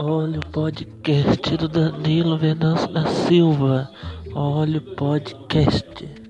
Olha o podcast do Danilo Venâncio da Silva. Olha o podcast.